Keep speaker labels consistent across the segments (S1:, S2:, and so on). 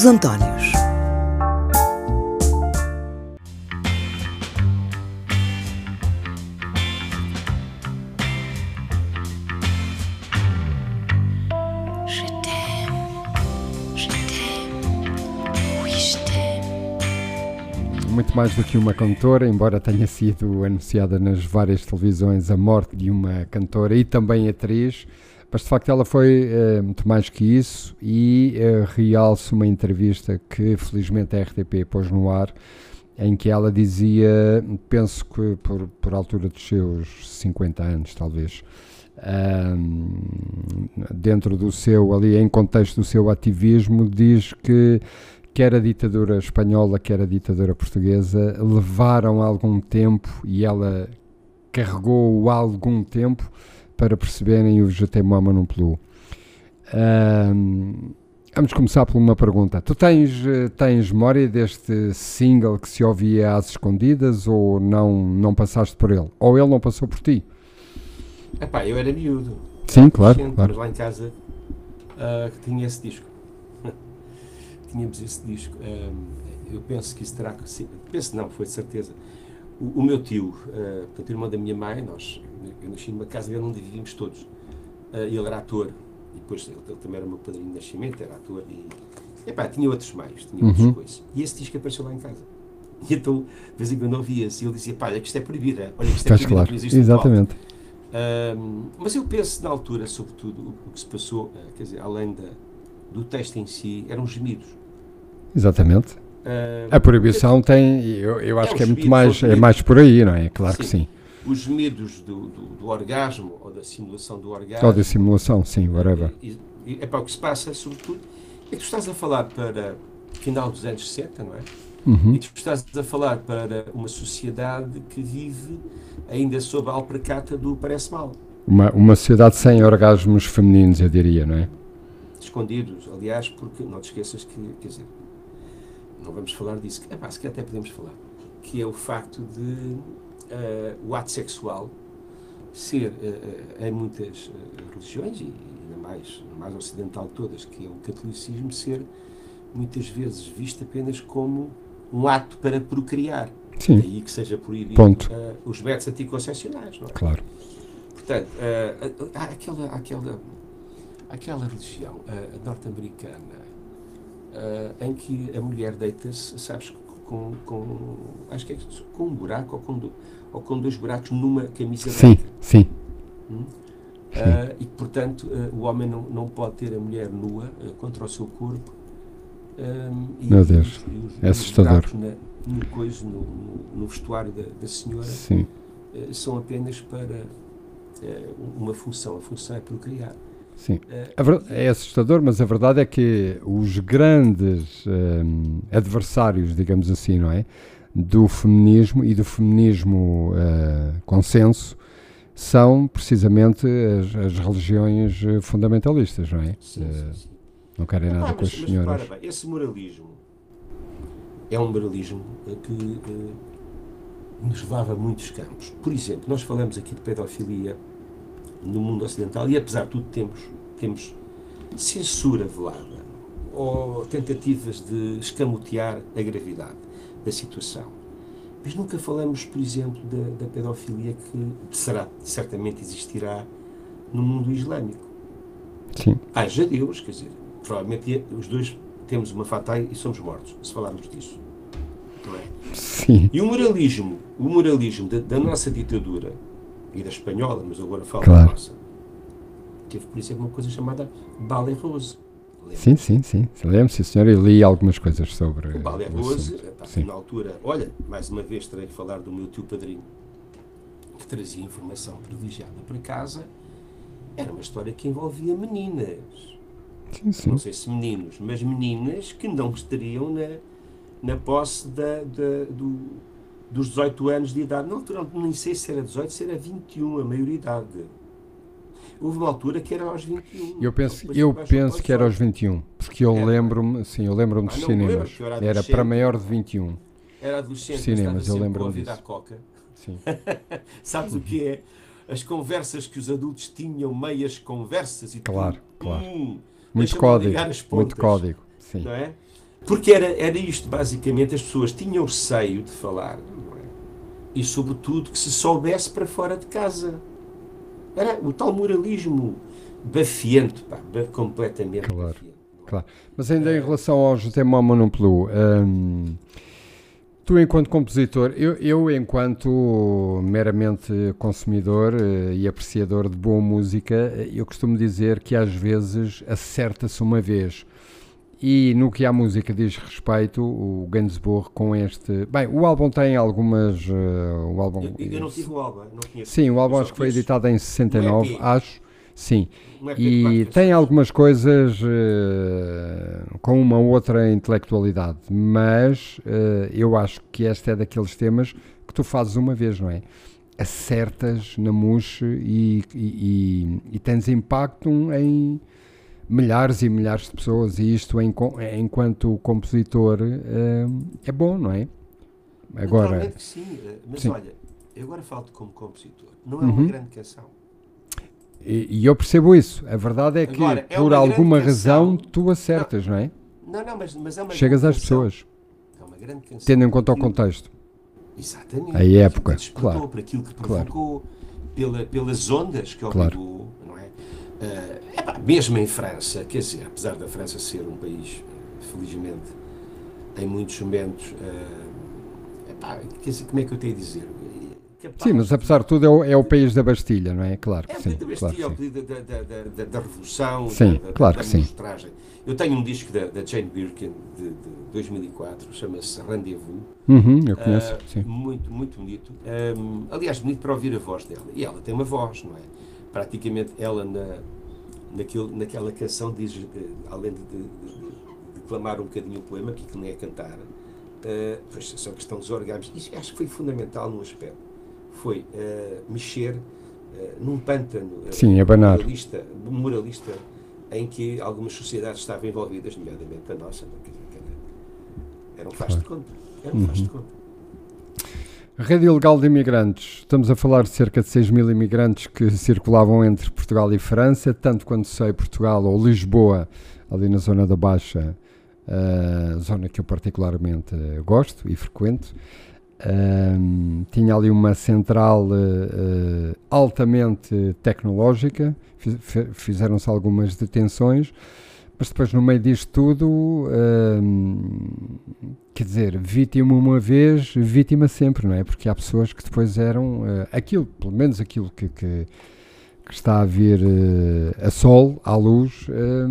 S1: Os Antónios.
S2: muito mais do que uma cantora, embora tenha sido anunciada nas várias televisões a morte de uma cantora e também atriz, mas de facto ela foi uh, muito mais que isso e uh, realço uma entrevista que felizmente a RTP pôs no ar, em que ela dizia, penso que por, por altura dos seus 50 anos talvez, dentro do seu, ali em contexto do seu ativismo, diz que quer a ditadura espanhola, quer a ditadura portuguesa, levaram algum tempo e ela carregou algum tempo para perceberem o Mama no Pelu. Um, vamos começar por uma pergunta. Tu tens, tens memória deste single que se ouvia às escondidas ou não, não passaste por ele? Ou ele não passou por ti?
S3: Epá, eu era miúdo.
S2: Sim, claro. claro.
S3: lá em casa uh, que tinha esse disco tínhamos esse disco. eu penso que isso terá que ser. Penso não, foi de certeza. O, o meu tio, uh, portanto, irmão da minha mãe, nós, eu nasci numa casa dele onde vivíamos todos. Uh, ele era ator, e depois ele, ele, também era meu padrinho de nascimento, era ator, e epá, tinha outros meios, tinha uhum. outras coisas. E esse disco apareceu lá em casa. E então, de vez em quando ouvia-se, e ele dizia: pá, olha que isto é proibido, olha que isto é proibido,
S2: claro. Exatamente.
S3: Um, mas eu penso, na altura, sobretudo, o, o que se passou, uh, quer dizer, além da, do texto em si, eram gemidos.
S2: Exatamente. Uh, a proibição tem, eu, eu acho é que é muito mais, é mais por aí, não é? Claro sim. que sim.
S3: Os medos do, do, do, orgasmo ou da simulação do orgasmo.
S2: Ou da simulação, sim, whatever.
S3: E, e, é para o que se passa, sobretudo, é que tu estás a falar para final dos anos 60, não é? Uhum. E tu estás a falar para uma sociedade que vive ainda sob a alpercata do parece mal.
S2: Uma, uma sociedade sem orgasmos femininos, eu diria, não é?
S3: Escondidos, aliás, porque não te esqueças que, quer dizer, não vamos falar disso, é pá, se até podemos falar, que é o facto de uh, o ato sexual ser, uh, em muitas uh, religiões, e ainda mais, mais ocidental de todas, que é o catolicismo, ser muitas vezes visto apenas como um ato para procriar.
S2: Sim.
S3: Daí que seja proibido os métodos anticoncepcionais, não é?
S2: Claro.
S3: Portanto, há aquela, aquela, aquela religião norte-americana uh, em que a mulher deita-se, sabes, com, com, acho que é com um buraco ou com, ou com dois buracos numa camisa
S2: sim, branca. Sim,
S3: hum? Uh, e que, portanto, uh, o homem não, não pode ter a mulher nua contra o seu corpo.
S2: E, Meu Deus, e os, é assustador.
S3: Na, no, coisa, no, no, no vestuário da, da senhora
S2: sim.
S3: são apenas para uma função. A função é procriar.
S2: Sim, é assustador, mas a verdade é que os grandes um, adversários, digamos assim, não é? Do feminismo e do feminismo uh, consenso são precisamente as, as, religiões eh, fundamentalistas, não é?
S3: Sim, uh, sim,
S2: Não querem nada com as senhoras.
S3: Mas, bem, esse moralismo é um moralismo que uh, nos leva a muitos campos. Por exemplo, nós falamos aqui de pedofilia no mundo ocidental e apesar de tudo temos, temos censura velada ou tentativas de escamotear a gravidade da situação. Mas nunca falamos, por exemplo, da, da pedofilia que será, certamente existirá no mundo islâmico.
S2: Sim.
S3: Haja Deus, quer dizer, provavelmente os dois temos uma fatai e somos mortos, se falarmos disso. Não é?
S2: Sim.
S3: E o moralismo, o moralismo da, da nossa ditadura, e da espanhola, mas agora falo
S2: claro.
S3: da nossa. Teve, por exemplo, uma coisa chamada Ballet Rose.
S2: Sim, sim, sim. Lembro, sim, senhor. Eu li algumas coisas sobre.
S3: O Ballet Rose, na altura, olha, mais uma vez terei que falar do meu tio padrinho, que trazia informação privilegiada para casa. Era uma história que envolvia meninas.
S2: Sim, sim.
S3: Não sei se meninos, mas meninas que não estariam na, na posse da, da, do, dos 18 anos de idade. Na altura, nem sei se era 18, se era 21, a maioridade. Houve uma altura que era aos 21.
S2: Eu penso, eu penso que era aos 21, porque eu lembro-me, sim, eu lembro-me dos ah, cinemas. Lembro, era, para maior de 21.
S3: Era adolescente,
S2: cinemas, eu lembro-me disso.
S3: À coca.
S2: Sim.
S3: Sabes o que é? As conversas que os adultos tinham, meias conversas e
S2: Claro,
S3: tudo.
S2: claro.
S3: Hum,
S2: muito código, muito código, sim.
S3: Não é? Porque era, era isto, basicamente, as pessoas tinham receio de falar, não é? E, sobretudo, que se soubesse para fora de casa. Era o tal moralismo bafiento, pá, completamente
S2: claro. É? Claro. Mas ainda em relação ao José Mamonoplu, hum, tu enquanto compositor, eu, eu enquanto meramente consumidor uh, e apreciador de boa música, eu costumo dizer que às vezes acerta-se uma vez e no que a música diz respeito, o Gainsbourg com este. Bem, o álbum tem algumas. Uh, o álbum,
S3: eu, eu, não tive o álbum, não conheço.
S2: Sim, o álbum acho que foi editado em 69, acho. Sim. e tem algumas coisas uh, com uma outra intelectualidade, mas uh, eu acho que este é daqueles temas que tu fazes uma vez, não é? Acertas na mousse e, e, e, e tens impacto em milhares e milhares de pessoas e isto em, enquanto compositor uh, é bom, não é?
S3: Agora, Naturalmente que sim, eh, mas sim. olha, eu agora falo como compositor, não é uma uhum. grande canção.
S2: E, e, eu percebo isso. A verdade é que agora, é por alguma razão tu acertas, não, não é?
S3: Não, não, mas, mas é uma
S2: Chegas às canção. pessoas.
S3: É uma grande canção.
S2: Tendo em conta o contexto.
S3: Exatamente.
S2: A época, claro.
S3: Por aquilo que provocou, claro. pela, pelas ondas que obrigou, claro. não é? Uh, mesmo em França, quer dizer, apesar da França ser um país, felizmente, em muitos momentos, uh, epá, quer dizer, como é que eu tenho a dizer?
S2: Capaz sim, mas apesar de tudo é o, é o, país da Bastilha, não é? Claro que
S3: é
S2: sim.
S3: Da Bastilha, claro,
S2: sim.
S3: Da, da, da, da, Revolução,
S2: sim,
S3: da,
S2: claro
S3: da,
S2: que sim.
S3: Eu tenho um disco da, da Jane Birkin de, de 2004, chama-se Rendezvous.
S2: Uhum, eu conheço, uh,
S3: Muito, muito bonito. Um, aliás, bonito para ouvir a voz dela. E ela tem uma voz, não é? Praticamente ela na, naquilo, naquela canção diz, uh, além de, de, de, declamar um bocadinho o poema, que não é cantar, uh, pois, só questão dos orgasmos, isso acho que foi fundamental no aspecto foi uh, mexer uh, num pântano
S2: Sim, abanar.
S3: moralista, moralista em que algumas sociedades estavam envolvidas, nomeadamente a nossa, era, era um faz de conta. Era um uhum. faz de conta.
S2: Rede ilegal de imigrantes. Estamos a falar de cerca de 6 mil imigrantes que circulavam entre Portugal e França, tanto quanto sei Portugal ou Lisboa, ali na zona da Baixa, uh, zona que eu particularmente gosto e frequento. Um, tinha ali uma central uh, altamente tecnológica, fizeram-se algumas detenções, mas depois no meio disto tudo, quer dizer, vítima uma vez, vítima sempre, não é? Porque há pessoas que depois eram uh, aquilo, pelo menos aquilo que, que que está a vir uh, a sol, à luz, uh,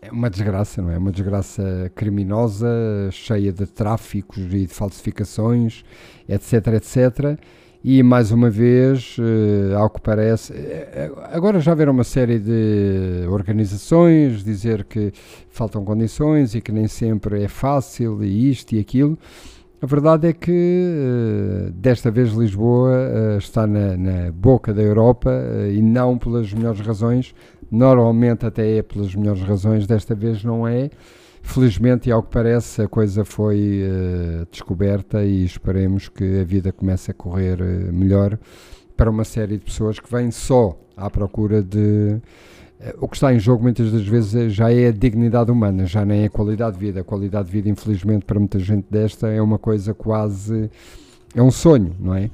S2: é uma desgraça, não é? Uma desgraça criminosa, cheia de tráficos e de falsificações, etc, etc. E mais uma vez, uh, ao que parece, agora já haveram uma série de organizações dizer que faltam condições e que nem sempre é fácil e isto e aquilo. A verdade é que uh, desta vez Lisboa uh, está na, na, boca da Europa e não pelas melhores razões. Normalmente até é pelas melhores razões, desta vez não é. Felizmente, e ao que parece, a coisa foi descoberta e esperemos que a vida comece a correr melhor para uma série de pessoas que vêm só à procura de eh, o que está em jogo muitas das vezes é, já é a dignidade humana, já nem é a qualidade de vida. A qualidade de vida, infelizmente, para muita gente desta é uma coisa quase. é um sonho, não é?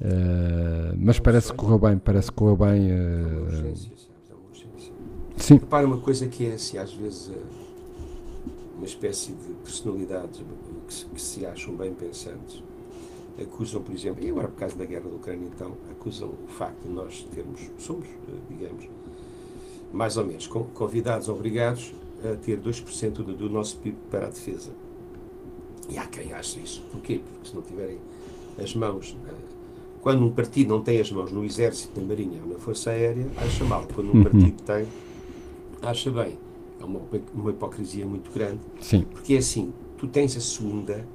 S2: Uh, mas é um parece que correu bem, parece que correu bem. Uh, é uma urgência, é uma urgência. Sim.
S3: Repara uma coisa que é assim, às vezes, uma espécie de personalidades que se, que se acham bem pensantes acusam, por exemplo, e agora por causa da guerra da Ucrânia, então, acusam o facto de nós termos, somos, digamos, mais ou menos, convidados obrigados a ter 2% do, do nosso PIB para a defesa. E há quem ache isso. Porquê? Porque se não tiverem as mãos. Eh, quando um partido não tem as mãos no Exército, na Marinha ou na Força Aérea, acha mal. Quando um uhum. partido tem, acha bem. É uma, uma hipocrisia muito grande.
S2: Sim.
S3: Porque é assim: tu tens a segunda,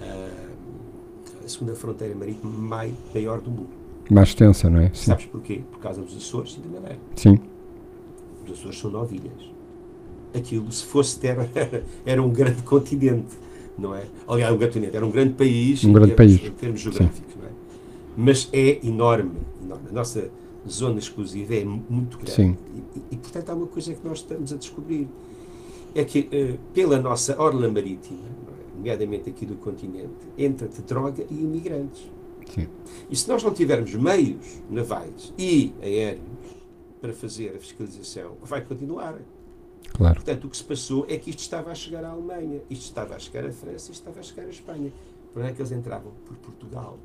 S3: eh, a segunda fronteira marítima maior do mundo.
S2: Mais extensa, não é?
S3: Sim. Sabes porquê? Por causa dos Açores e da Madeira.
S2: Sim
S3: os Açores são novilhas. Aquilo, se fosse terra, era um grande continente, não é? Aliás, um continente, era um grande país,
S2: um grande
S3: termos,
S2: país.
S3: em termos geográficos, não é? Mas é enorme, enorme. A nossa zona exclusiva é muito grande. E, e, portanto, há uma coisa que nós estamos a descobrir. é que uh, pela nossa orla marítima, nomeadamente aqui do continente, entra-te droga e imigrantes.
S2: Sim.
S3: E se nós não tivermos meios navais e aéreos para fazer a fiscalização, vai continuar.
S2: Claro.
S3: Portanto, o que se passou é que isto estava a chegar à Alemanha, isto estava a chegar à França, isto estava a chegar à Espanha. Por é que eles entravam? Por Portugal.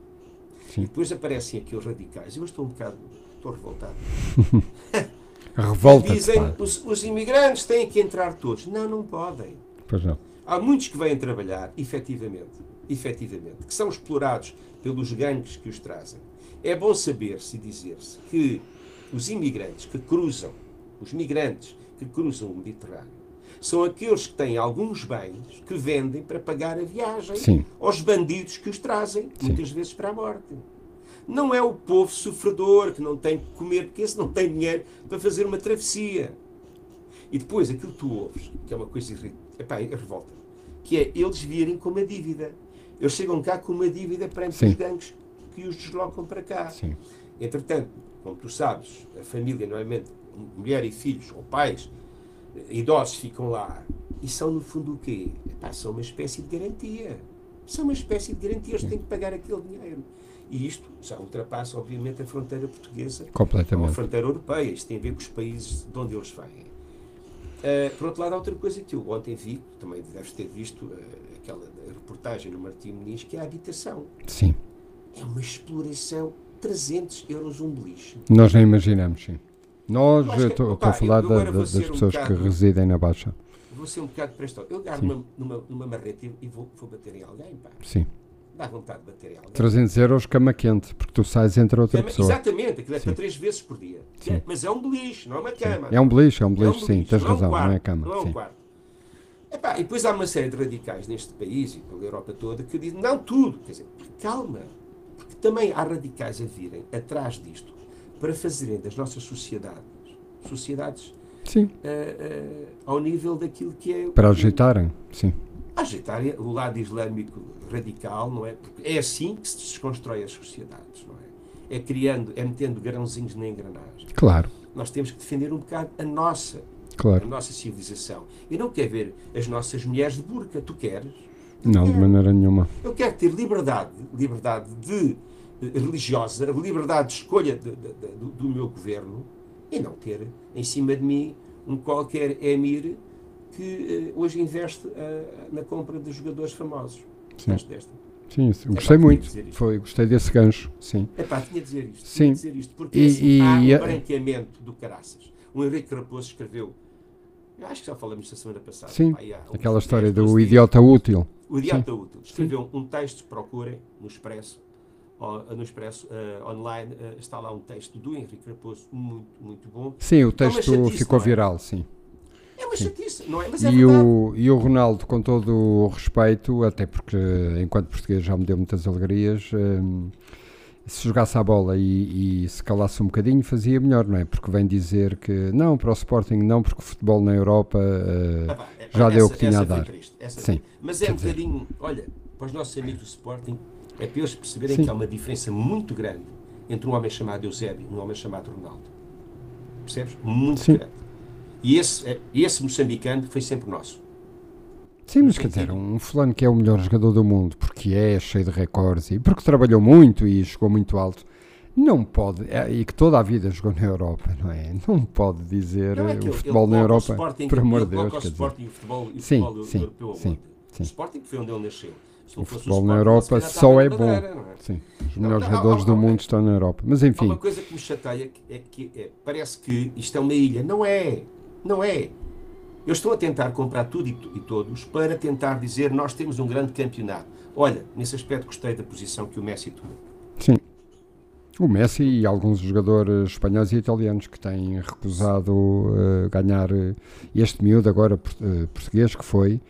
S2: Sim.
S3: E depois aparecem aqui os radicais. Eu estou um bocado, estou revoltado.
S2: Revolta.
S3: Dizem os, os imigrantes têm que entrar todos. Não, não podem.
S2: Pois não.
S3: Há muitos que vêm trabalhar, efetivamente, efetivamente, que são explorados pelos gangues que os trazem. É bom saber-se e dizer-se que os imigrantes que cruzam, os migrantes que cruzam o Mediterrâneo, são aqueles que têm alguns bens que vendem para pagar a viagem
S2: Sim.
S3: aos bandidos que os trazem, muitas vezes para a morte. Não é o povo sofredor que não tem que comer, porque esse não tem dinheiro para fazer uma travessia. E depois aquilo que tu ouves, que é uma coisa irritante, epá, é revolta, que é eles virem com uma dívida. Eles chegam cá com uma dívida perante
S2: Sim.
S3: os gangues que os deslocam para cá.
S2: Sim.
S3: Entretanto, como tu sabes, a família, normalmente, mulher e filhos, ou pais, idosos ficam lá. E são, no fundo, o quê? Epá, são uma espécie de garantia. São uma espécie de garantia, eles têm que pagar aquele dinheiro. E isto já ultrapassa, obviamente, a fronteira portuguesa ou a
S2: Completamente.
S3: fronteira europeia. Isto tem a ver com os países de onde eles vêm. Uh, por outro lado, há outra coisa que eu ontem vi, também deves ter visto, uh, aquela reportagem no Martim Muniz, que é a habitação.
S2: Sim.
S3: É uma exploração 300 euros um beliche.
S2: Nós nem imaginamos, sim. Nós,
S3: Eu
S2: estou a falar da- das
S3: ser um
S2: pessoas que
S3: bocado-
S2: residem na Baixa.
S3: Vou ser um bocado prestado. Eu agarro numa, numa, numa marreta e- e vou, vou bater em alguém, pá.
S2: Sim.
S3: Dá vontade de bater alguém.
S2: 300 euros cama quente, porque tu sais entre outra
S3: Cama-
S2: pessoa.
S3: Exatamente, aquilo é
S2: Sim.
S3: para três vezes por dia.
S2: Sim.
S3: Mas é um beliche, não é uma cama.
S2: É um beliche, é um
S3: É um
S2: beliche, sim,
S3: beliche,
S2: tens
S3: não é um
S2: razão,
S3: quarto,
S2: não é cama.
S3: Não é um quarto. Epá, e depois há uma série de radicais neste país e pela Europa toda que dizem, não tudo, quer dizer, calma, porque também há radicais a virem atrás disto para fazerem das nossas sociedades, sociedades
S2: Sim,
S3: ah, ah, ao nível daquilo que é...
S2: para agitarem, sim.
S3: Agitar o lado islâmico radical, não é? Porque é assim que se desconstrói as sociedades, não é? É criando, é metendo grãozinhos na engrenagem.
S2: Claro,
S3: Nós temos que defender um bocado a nossa, a
S2: claro.
S3: nossa civilização. Eu não quero ver as nossas mulheres de burca, tu queres?
S2: Não, de maneira nenhuma.
S3: Eu quero ter liberdade, liberdade de eh, religiosa, liberdade de escolha de- de- de- do, do meu governo e não ter em cima de mim um qualquer emir que eh, hoje investe eh, na compra de jogadores famosos.
S2: Sim. Sim, sim,
S3: É
S2: gostei muito. Foi, gostei desse gancho, sim.
S3: É pá, tinha de dizer isto.
S2: Sim.
S3: Dizer isto porque
S2: E-
S3: assim,
S2: e-
S3: há um branqueamento do caraças. O Henrique Raposo escreveu, eu acho que já falamos da semana passada.
S2: Sim,
S3: pá,
S2: Aquela
S3: 10,
S2: história
S3: 12
S2: do
S3: dias.
S2: idiota útil.
S3: O Idiota Útil. Escreveu um texto, procurem no Expresso, ó, no Expresso eh, online, eh, está lá um texto do Henrique Raposo, muito, muito bom.
S2: Sim, o
S3: É
S2: texto ficou
S3: é?
S2: viral, sim.
S3: Uma chatice, não é? Mas é
S2: E
S3: verdade.
S2: o, e o Ronaldo, com todo o respeito, até porque enquanto português já me deu muitas alegrias, hum, se jogasse a bola e, e se calasse um bocadinho, fazia melhor, não é? Porque vem dizer que não, para o Sporting não, porque o futebol na Europa. eh,
S3: Ah, pá, é,
S2: já
S3: pá,
S2: deu o
S3: essa-
S2: que tinha
S3: essa
S2: a dar.
S3: triste, essa
S2: Sim.
S3: Mas é um
S2: dizer-
S3: bocadinho, olha, para os nossos amigos do Sporting, é para eles perceberem
S2: Sim.
S3: que há uma diferença muito grande entre um homem chamado Eusébio e um homem chamado Ronaldo. Percebes? Muito
S2: Sim.
S3: grande. E esse, é- esse moçambicano foi sempre nosso.
S2: Sim, mas quer dizer, um fulano que é o melhor jogador do mundo, porque é cheio de recordes e porque trabalhou muito e chegou muito alto, não pode, é, e que toda a vida jogou na Europa, não é? Não pode dizer
S3: Não é
S2: eh, o futebol na Europa,
S3: Sporting-
S2: por amor de Deus,
S3: o
S2: quer dizer.
S3: Sporting o futebol, o
S2: Sim,
S3: futebol
S2: sim,
S3: europeu
S2: sim, sim.
S3: O Sporting foi onde ele nasceu. Não
S2: O futebol na Europa só é bom.
S3: Não é?
S2: Sim, os
S3: Não,
S2: melhores
S3: não,
S2: jogadores
S3: há-
S2: do mundo estão na Europa. Mas enfim,
S3: uma coisa que me chateia que é que é, parece que isto é uma ilha. Não é. Não é. Eles estão a tentar comprar tudo e, todos para tentar dizer nós temos um grande campeonato. Olha, nesse aspecto gostei da posição que o Messi tomou.
S2: sim. O Messi e alguns jogadores espanhóis e italianos que têm recusado eh, ganhar eh, este miúdo agora eh, português que foi,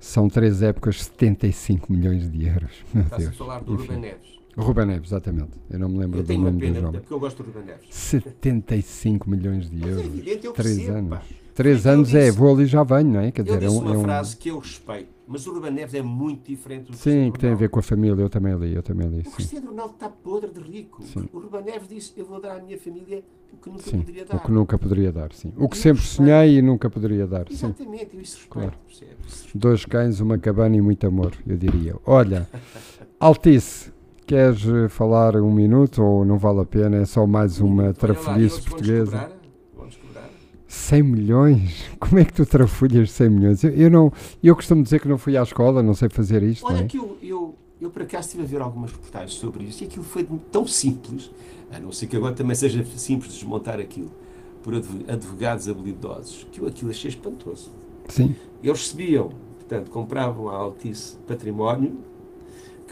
S2: são três épocas 75 milhões de euros. Meu
S3: Está-se a falar do
S2: Enfim.
S3: Ruben Neves.
S2: O Ruben Neves, exatamente. Eu não me lembro
S3: Eu
S2: do nome do jovem.
S3: porque eu gosto do Ruben Neves.
S2: 75 milhões de
S3: Mas é
S2: euros.
S3: evidente, eu
S2: Três
S3: percebo.
S2: anos.
S3: pá.
S2: três anos é
S3: disse-
S2: vou ali e já venho, não é? Quer dizer, é
S3: disse
S2: um.
S3: uma
S2: é um-
S3: frase que eu respeito, mas o Ruben Neves é muito diferente do
S2: Sim, que tem a ver com a família, eu também li, eu também li.
S3: O
S2: Sim.
S3: Cristiano Ronaldo está podre de rico.
S2: Sim.
S3: O Ruben Neves disse: Eu vou dar à minha família o que nunca
S2: Sim,
S3: poderia
S2: o
S3: dar.
S2: que nunca poderia dar, sim. O que
S3: Eu
S2: sempre
S3: respeito.
S2: sonhei e nunca poderia dar, sim.
S3: Exatamente, eu isso respeito.
S2: Claro.
S3: percebe? Isso respeito.
S2: Dois cães, uma cabana e muito amor, eu diria. Olha, Altice, queres eh, falar um minuto ou não vale a pena? É só mais uma trafolhice portuguesa.
S3: cobrar, vão-nos cobrar.
S2: 100 milhões? Como é que tu trafulhas 100 milhões? Eu, eu não, eu costumo dizer que não fui à escola, não sei fazer isto,
S3: Olha
S2: é?
S3: que eu, eu, eu por acaso estive a ver algumas reportagens sobre isso e aquilo foi tão simples, a não ser que agora também seja simples desmontar aquilo, por adv- advogados habilidosos, que eu aquilo achei espantoso.
S2: Sim,
S3: Eles recebiam, portanto, compravam a Altice património,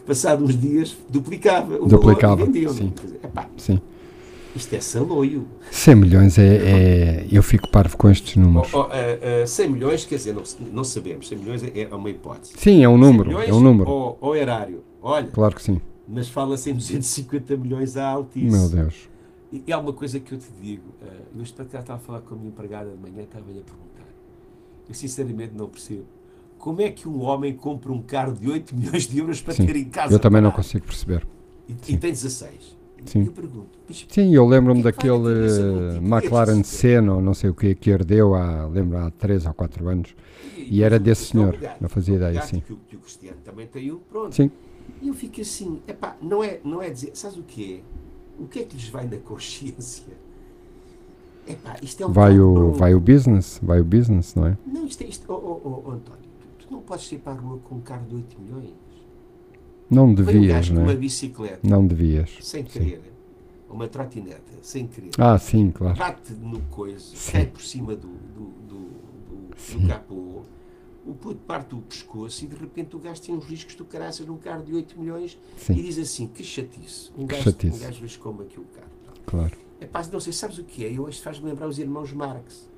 S3: que passados uns dias duplicava o
S2: Duplicava,
S3: e vendiam.
S2: sim.
S3: Dizer, epá,
S2: sim.
S3: isto é saloio.
S2: 100 milhões é, é- Eu fico parvo com estes números.
S3: Oh, oh, ah, ah, 100 milhões, quer dizer, não, não sabemos, 100 milhões é, é uma hipótese.
S2: Sim, é um
S3: 100
S2: número,
S3: milhões
S2: é um número.
S3: Ou, ou erário. Olha,
S2: Claro que sim.
S3: mas fala-se em 250 milhões à Altice.
S2: Meu Deus.
S3: E, e há uma coisa que eu te digo, uh, eu estava a falar com a minha empregada de manhã, estava-lhe a perguntar. Eu sinceramente não percebo. Como é que um homem compra um carro de 8 milhões de euros para
S2: Sim,
S3: ter em casa?
S2: Eu também não consigo perceber.
S3: E, e tem 16.
S2: Sim.
S3: Eu pergunto,
S2: Sim, eu lembro-me
S3: é
S2: daquele eh,
S3: tipo
S2: McLaren? Senna, ou não sei o que, que herdeu há, lembro, há 3 ou 4 anos. E era
S3: mas
S2: desse
S3: é
S2: senhor, não fazia
S3: é
S2: ideia, sim.
S3: Que o, que o Cristiano também tem um, pronto.
S2: Sim,
S3: E eu fico assim, epá, não é, não é dizer, sabes o que é? O que é que lhes vai na consciência? Epá, isto é um
S2: vai o, vai o business, vai o business, não é?
S3: Não, isto é isto. Oh, oh, oh, António, tu não podes ir para a rua com um carro de 8 milhões.
S2: Não
S3: um
S2: devias,
S3: com
S2: não
S3: uma
S2: é?
S3: bicicleta,
S2: Não devias.
S3: sem
S2: Sim.
S3: querer, uma trotineta, sem querer,
S2: Ah, sim, claro.
S3: bate no coiso,
S2: Sim.
S3: cai por cima do, do, do, do,
S2: Sim.
S3: do capô, o puto parte o pescoço e de repente o gajo tem uns riscos do caraças num carro de 8 milhões e
S2: Sim,
S3: diz assim: que chatice. Um
S2: Que
S3: gajo,
S2: chatice.
S3: Um gajo como aqui o carro.
S2: claro.
S3: É pá, não sei, sabes o que é? Eu que faz-me lembrar os irmãos Marx,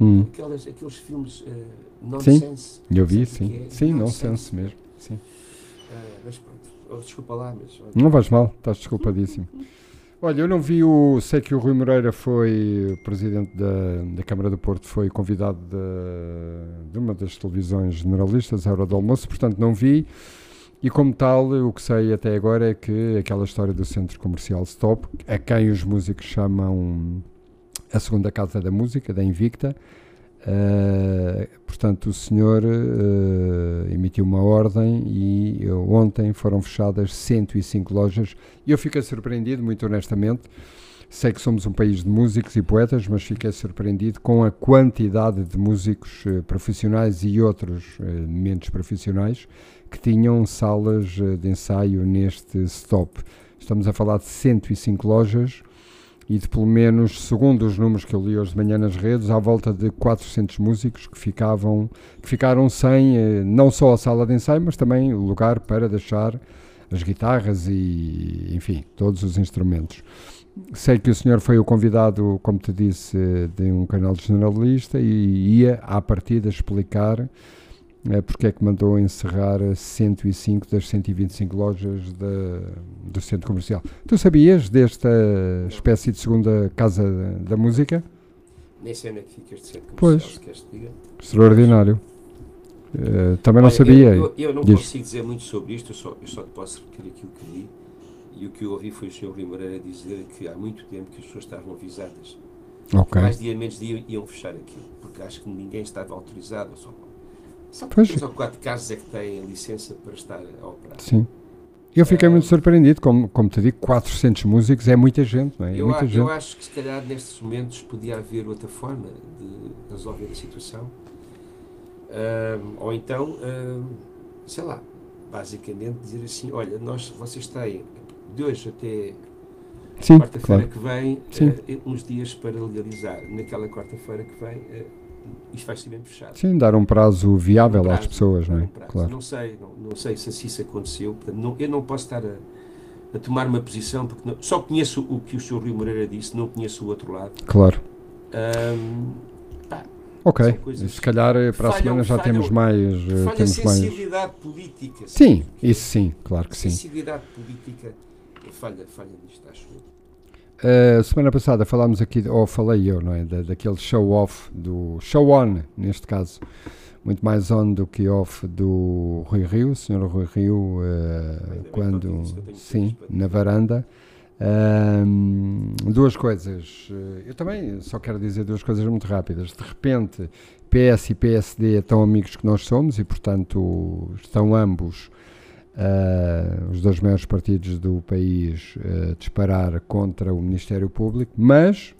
S2: Hum,
S3: aquelas, aqueles filmes eh, nonsense.
S2: eu vi, sim.
S3: é?
S2: Sim, não
S3: Nonsense.
S2: sense mesmo. Sim.
S3: Ah, mas pronto, Oh, desculpa lá, mas. olha,
S2: Não vais mal, estás desculpadíssimo. Olha, eu não vi o. Sei que o Rui Moreira foi presidente da, da Câmara do Porto, foi convidado de, de uma das televisões generalistas, a Hora do Almoço, portanto não vi. E como tal, o que sei até agora é que aquela história do centro comercial Stop, a quem os músicos chamam a segunda casa da música, da Invicta, eh, portanto o senhor eh, emitiu uma ordem e eh, ontem foram fechadas 105 lojas e eu fiquei surpreendido, muito honestamente. Sei que somos um país de músicos e poetas, mas fiquei surpreendido com a quantidade de músicos eh, profissionais e outros menos profissionais que tinham salas de ensaio neste stop. Estamos a falar de 105 lojas e de pelo menos, segundo os números que eu li hoje de manhã nas redes, à volta de 400 músicos que, ficavam, que ficaram sem eh, não só a sala de ensaio, mas também o lugar para deixar as guitarras e, enfim, todos os instrumentos. Sei que o senhor foi o convidado, como te disse, de um canal generalista e ia à partida explicar eh, porque é que mandou encerrar 105 das 125 lojas da, do centro comercial. Tu sabias desta espécie de segunda casa da, música?
S3: Nem sei onde é que fica este centro
S2: Pois.
S3: comercial, se queres que diga.
S2: Extraordinário. Eh, também não
S3: Olha,
S2: sabia.
S3: Eu, eu, eu não
S2: Diz.
S3: consigo dizer muito sobre isto, eu só, eu só te posso repetir aquilo que li. E o que eu ouvi foi o Sr. Rui Moreira dizer que há muito tempo que as pessoas estavam avisadas. Que
S2: ok.
S3: mais dia menos dia iam fechar aquilo. Porque acho que ninguém estava autorizado. Só, só
S2: Pois.
S3: quatro casos é que têm licença para estar a operar.
S2: Sim. Eu fiquei
S3: Eh,
S2: muito surpreendido, como, como te digo, 400 músicos é muita gente, não é? É
S3: Eu,
S2: muita
S3: a-
S2: gente.
S3: eu acho que se calhar nestes momentos podia haver outra forma de resolver a situação. Ahm, ou então, ahm, sei lá, basicamente dizer assim, olha, nós, vocês têm de hoje até quarta-feira
S2: claro.
S3: que vem eh, uns dias para legalizar. Naquela quarta-feira que vem, eh, isto vai ser mesmo fechado.
S2: Sim, dar um prazo viável
S3: Um
S2: às
S3: prazo,
S2: pessoas, não é?
S3: um.
S2: Claro.
S3: Não sei, não, não sei se assim isso aconteceu. Portanto, não- eu não posso estar a, a tomar uma posição, porque não- só conheço o que o Sr. Rui Moreira disse, não conheço o outro lado.
S2: Claro.
S3: Ahm,
S2: Ok. Se calhar eh, para a semana já
S3: falham-
S2: temos mais. eh,
S3: falha
S2: temos mais...
S3: sensibilidade política.
S2: Sim, isso sim, claro que sim.
S3: Sensibilidade política falha, falha nisto, acho eu.
S2: Uh, semana passada falámos aqui, ou falei eu, não é? Da, daquele show-off, do show-on, neste caso, muito mais on do que off do Rui Rio, o senhor Rui Rio, uh, quando, sim, na varanda. duas coisas, eu também só quero dizer duas coisas muito rápidas. De repente, PS e PSD tão amigos que nós somos e, portanto, estão ambos uh, os dois maiores partidos do país uh, disparar contra o Ministério Público, mas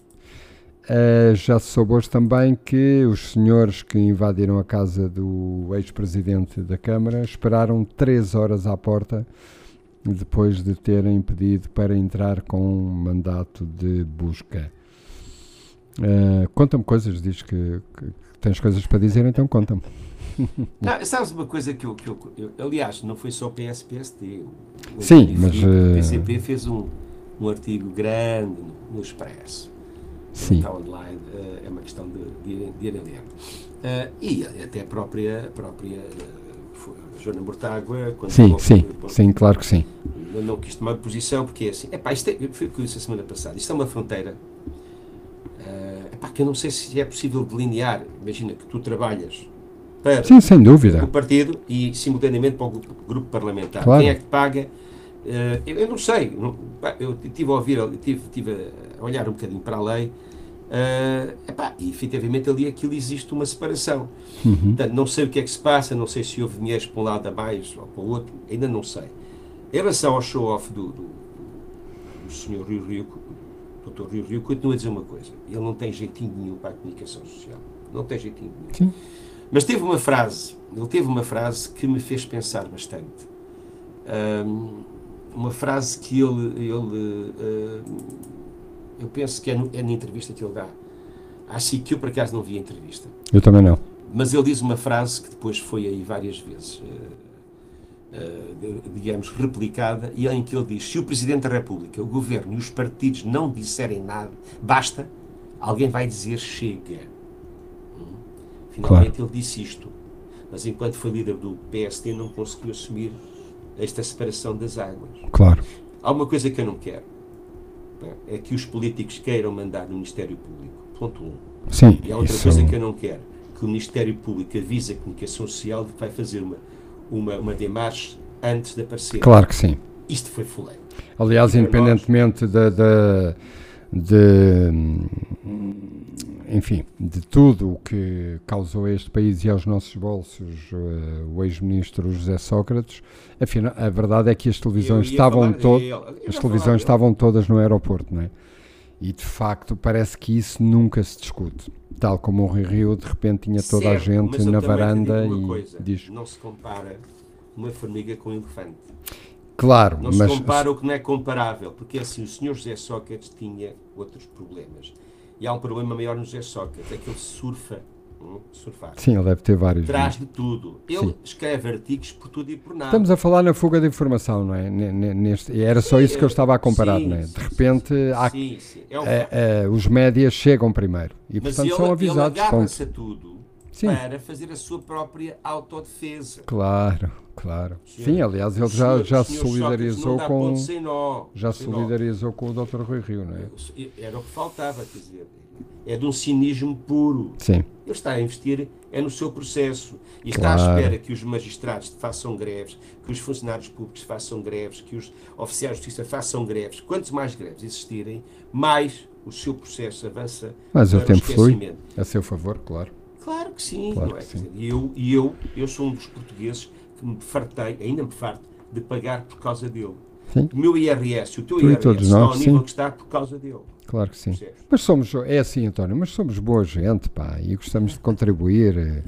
S2: uh, já se soube hoje também que os senhores que invadiram a casa do ex-presidente da Câmara esperaram três horas à porta depois de terem pedido para entrar com um mandato de busca. Uh, conta-me coisas, diz que, que, tens coisas para dizer, então conta-me.
S3: Não, sabes uma coisa que eu, que eu, eu, Aliás, não foi só PS-PSD.
S2: Sim, mas. O
S3: PCP fez um, um artigo grande no, no Expresso.
S2: Sim.
S3: Está online, uh, é uma questão de, de, de ir a ler. Uh, e até a própria, a própria uh, Joana Mortágua.
S2: Quando sim, sim, foi, sim, claro que sim.
S3: Não, não quis tomar posição, porque é assim. Epá, isto é, foi o que eu disse a semana passada. Isto é uma fronteira. Uh, epá, que eu não sei se é possível delinear. Imagina que tu trabalhas para
S2: Sim, sem dúvida.
S3: o partido e simultaneamente para o grupo, parlamentar. Claro. Quem é que paga? Uh, eu, eu, não sei. Eu estive a ouvir, tive, tive a olhar um bocadinho para a lei. Uh, epá, e efetivamente ali aquilo existe uma separação. Uhum. Portanto, não sei o que é que se passa, não sei se houve dinheiros para um lado a mais ou para o outro, ainda não sei. Em relação ao show-off do, do, do Sr. Rio Rio, Dr. Rio Rio, continuo a dizer uma coisa: ele não tem jeitinho nenhum para a comunicação social. Não tem jeitinho nenhum. Sim. Mas teve uma frase, ele teve uma frase que me fez pensar bastante. Um, uma frase que ele, ele uh, eu penso que é, no, é, na entrevista que ele dá. Acho que eu por acaso não vi a entrevista.
S2: Eu também não.
S3: Mas ele diz uma frase que depois foi aí várias vezes, uh, uh, digamos, replicada, e em que ele diz: se o Presidente da República, o Governo e os partidos não disserem nada, basta, alguém vai dizer chega. Finalmente claro. ele disse isto. Mas enquanto foi líder do PSD não conseguiu assumir esta separação das águas.
S2: Claro.
S3: Há uma coisa que eu não quero. É que os políticos queiram mandar no Ministério Público. Ponto 1. Um.
S2: Sim.
S3: E há outra coisa que eu não quero. Que o Ministério Público avise a comunicação social de que vai fazer uma, uma, uma demarche antes de aparecer.
S2: Claro que sim.
S3: Isto foi fuleiro.
S2: Aliás, independentemente da, da de, enfim, de tudo o que causou a este país e aos nossos bolsos uh, o ex-ministro José Sócrates, afinal, a verdade é que as televisões estavam todas, as televisões estavam todas no aeroporto, não é? E de facto parece que isso nunca se discute. Tal como o Rio Rio de repente tinha toda certo, a gente na varanda e
S3: coisa,
S2: diz:
S3: não se compara uma formiga com um elefante.
S2: Claro,
S3: não mas... se compara o que não é comparável, porque assim o senhor José Sócrates tinha outros problemas. E há um problema maior no Sócrates, é que ele surfa. Hum, surfar.
S2: Sim, ele deve ter vários.
S3: Traz de tudo. Ele Sim. escreve artigos por tudo e por nada.
S2: Estamos a falar na fuga de informação, não é? Neste, era só isso que eu estava a comparar, sim, não é? De repente, há, sim, sim. É um é, é, os médias chegam primeiro e, Mas portanto, ele, são avisados.
S3: Ele agarra-se a tudo Sim. para fazer a sua própria autodefesa.
S2: Claro, claro. Sim, Sim aliás, ele já, já se solidarizou com. Nó, já se solidarizou com o Dr. Rui Rio, não é?
S3: Era o que faltava, quer dizer. É de um cinismo puro.
S2: Sim.
S3: Ele está a investir é no seu processo. E está claro. à espera que os magistrados façam greves, que os funcionários públicos façam greves, que os oficiais de justiça façam greves. Quanto mais greves existirem, mais o seu processo avança.
S2: Mas o tempo flui a seu favor, claro.
S3: Claro que sim,
S2: claro
S3: não é?
S2: Sim.
S3: E eu, eu, eu sou um dos portugueses que me fartei, ainda me farto, de pagar por causa dele. Sim. O meu IRS, o teu tu IRS, nós, ao nível sim. que está por causa dele.
S2: Claro que sim. Mas somos, é assim, António, mas somos boa gente, pá, e gostamos de contribuir eh,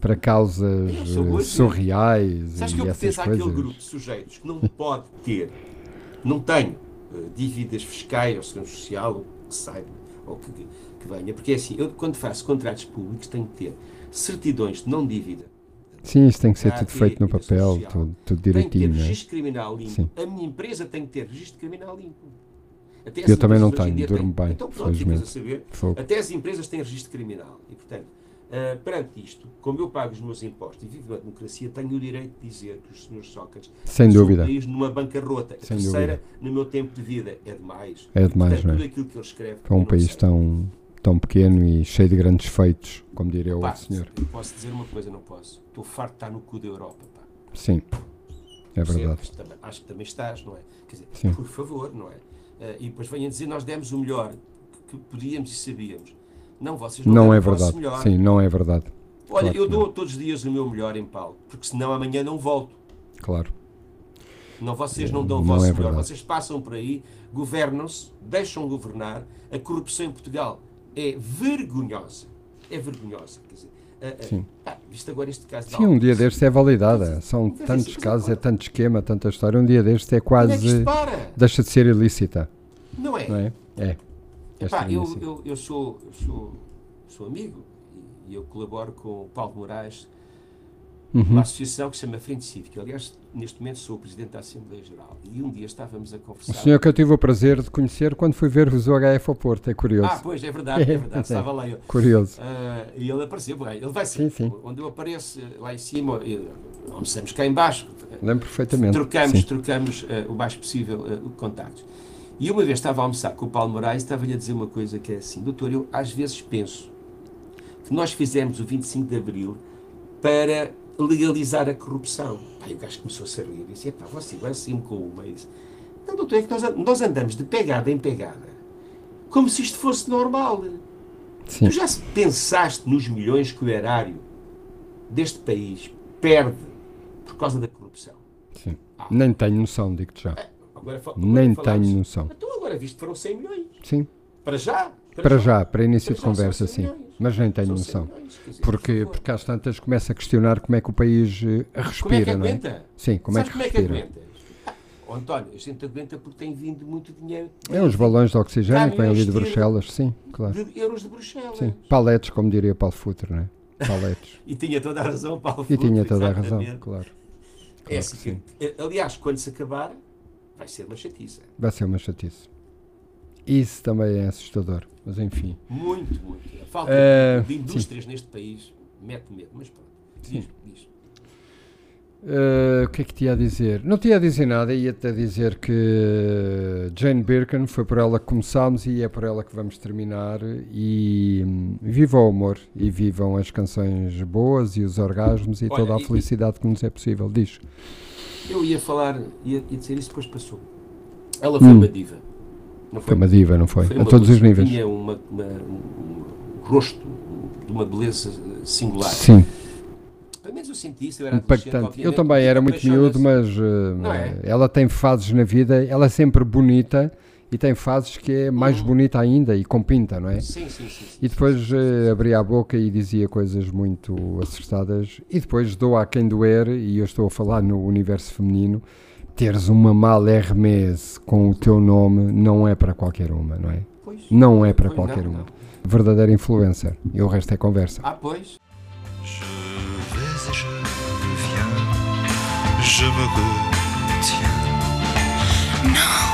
S2: para causas eh, surreais
S3: Sabes que eu coisas. aquele grupo de sujeitos que não pode ter, não tenho uh, dívidas fiscais ou segurança social, que saiba, ou que que venha, porque é assim, eu quando faço contratos públicos tenho que ter certidões de não dívida.
S2: Sim, isso tem que ser tudo feito no papel, tudo, tudo direitinho. Tem
S3: que ter é? registro criminal limpo. Sim. A minha empresa tem que ter registro criminal limpo.
S2: Até eu também não tenho, durmo bem.
S3: Então pronto, a saber. Até as empresas têm registro criminal. E portanto, Uh, perante isto, como eu pago os meus impostos e vivo na democracia, tenho o direito de dizer que os senhores Sócrates
S2: Sem dúvida.
S3: um país numa bancarrota. A
S2: Sem
S3: terceira,
S2: dúvida.
S3: no meu tempo de vida, é demais.
S2: É demais,
S3: Portanto,
S2: não é?
S3: tudo aquilo que ele escreve.
S2: Para
S3: eu
S2: um país
S3: sei.
S2: tão, tão pequeno e cheio de grandes feitos, como diria o
S3: Pá,
S2: outro senhor.
S3: eu posso dizer uma coisa, não posso. Estou farto de estar no cu da Europa. Pá.
S2: Sim, é verdade.
S3: Também- acho que também estás, não é? Quer dizer,
S2: Sim.
S3: por favor, não é? Eh, e depois venham dizer nós demos o melhor que podíamos e sabíamos. Não, vocês não,
S2: Não é verdade.
S3: melhor.
S2: Sim, não é verdade.
S3: Olha,
S2: claro
S3: eu dou todos os dias o meu melhor em palco, porque senão amanhã não volto.
S2: Claro.
S3: Não, vocês não dão o
S2: Não
S3: vosso
S2: é
S3: melhor. Vocês passam por aí, governam-se, deixam governar. A corrupção em Portugal é vergonhosa. É vergonhosa. Quer dizer, ah, ah,
S2: Sim.
S3: pá, isto agora, este caso
S2: Sim, um dia destes é validada. São tantos casos, é tanto esquema, tanta história. Um dia destes é
S3: é
S2: quase.
S3: para?
S2: Deixa de ser ilícita,
S3: Não é?
S2: não é? É.
S3: Epá, eu, eu, eu sou, eu sou, sou amigo e, eu colaboro com o Paulo Moraes
S2: Uhum.
S3: uma associação que se chama Frente Cívica. Aliás, neste momento sou o Presidente da Assembleia Geral. E um dia estávamos a
S2: O
S3: conversar.
S2: senhor que eu tive o prazer de conhecer quando fui ver-vos o HF ao Porto, é curioso.
S3: Ah, pois, é verdade, é verdade. Estava lá eu.
S2: Curioso.
S3: Ah, e ele apareceu, bem, ele vai.
S2: Sim, sim.
S3: Onde eu apareço, lá em cima, almoçamos cá em baixo.
S2: Lembro perfeitamente.
S3: Trocamos,
S2: Sim.
S3: trocamos eh, o mais possível uh, contactos. E uma vez estava a almoçar com o Paulo Moraes e estava-lhe a dizer uma coisa que é assim, doutor, eu às vezes penso que nós fizemos o 25 de Abril para legalizar a corrupção. E o gajo começou-se a rir e disse, pá, você vai assim com uma. E disse, não, doutor, é que nós, nós andamos de pegada em pegada, como se isto fosse normal.
S2: Sim.
S3: Tu já se pensaste nos milhões que o erário deste país perde por causa da corrupção?
S2: Sim. Nem tenho noção, digo-te já.
S3: Agora,
S2: Nem
S3: agora falamos-
S2: tenho noção.
S3: Então agora visto foram 100 milhões.
S2: Sim.
S3: Para já?
S2: Para já, para início
S3: Para
S2: de conversa,
S3: 100
S2: sim.
S3: milhões.
S2: Mas nem tenho
S3: São 100
S2: noção.
S3: milhões, dizer,
S2: Porque,
S3: por
S2: porque às tantas começa a questionar como é que o país eh,
S3: Como é que
S2: respira, não é?
S3: aguenta?
S2: Sim, como é
S3: Sabes
S2: que
S3: como é que
S2: respira.
S3: aguenta? Ah, oh, António, a gente aguenta porque tem vindo muito dinheiro
S2: É uns balões de oxigênio que vêm ali de Bruxelas, sim, claro.
S3: de euros de Bruxelas.
S2: Sim. Paletes, como diria Paulo Futre, não é? Paletes.
S3: E tinha toda a razão, Paulo
S2: E tinha
S3: Futre,
S2: toda a razão,
S3: exatamente.
S2: claro.
S3: É
S2: Claro
S3: assim
S2: que sim.
S3: que- eh, aliás, quando se acabar, vai ser uma chatice.
S2: Vai ser uma chatice. Isso também é assustador, mas enfim.
S3: Muito, muito. A falta
S2: Eh,
S3: de indústrias neste país mete medo. Mas pronto, diz, diz.
S2: Eh, o que é que te ia dizer? Não te ia dizer nada, ia-te a dizer que Jane Birkin foi por ela que começámos e é por ela que vamos terminar. E hum, viva o amor e vivam as canções boas e os orgasmos e
S3: Olha,
S2: toda a
S3: e-
S2: felicidade que nos é possível. Diz.
S3: Eu ia falar, ia, ia dizer isso, depois passou. Ela foi
S2: Hum.
S3: uma diva. Não
S2: Foi uma diva, não foi?
S3: Foi
S2: a todos os níveis.
S3: Tinha uma, uma- um rosto de uma beleza eh, singular.
S2: Sim,
S3: Pelo menos eu senti isso, eu era
S2: impactante. Eu também era muito miúdo, mas
S3: Não é?
S2: ela tem fases na vida, ela é sempre bonita e tem fases que é mais
S3: Uhum.
S2: bonita ainda e com pinta, não é?
S3: Sim, sim, sim. sim,
S2: E depois eh, abria a boca e dizia coisas muito acertadas. E depois dou a quem doer, e eu estou a falar no universo feminino, teres uma mala Hermes com o teu nome não é para qualquer uma, não é?
S3: Pois.
S2: Não é para
S3: Pois,
S2: qualquer
S3: não,
S2: uma.
S3: não.
S2: Verdadeira influencer. E o resto é conversa.
S3: Ah, pois.
S1: Je vais et je viens, je me retiens.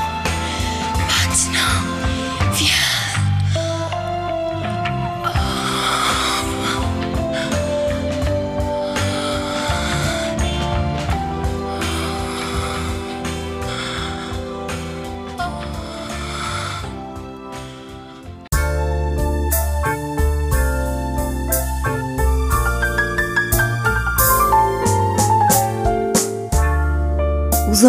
S4: Os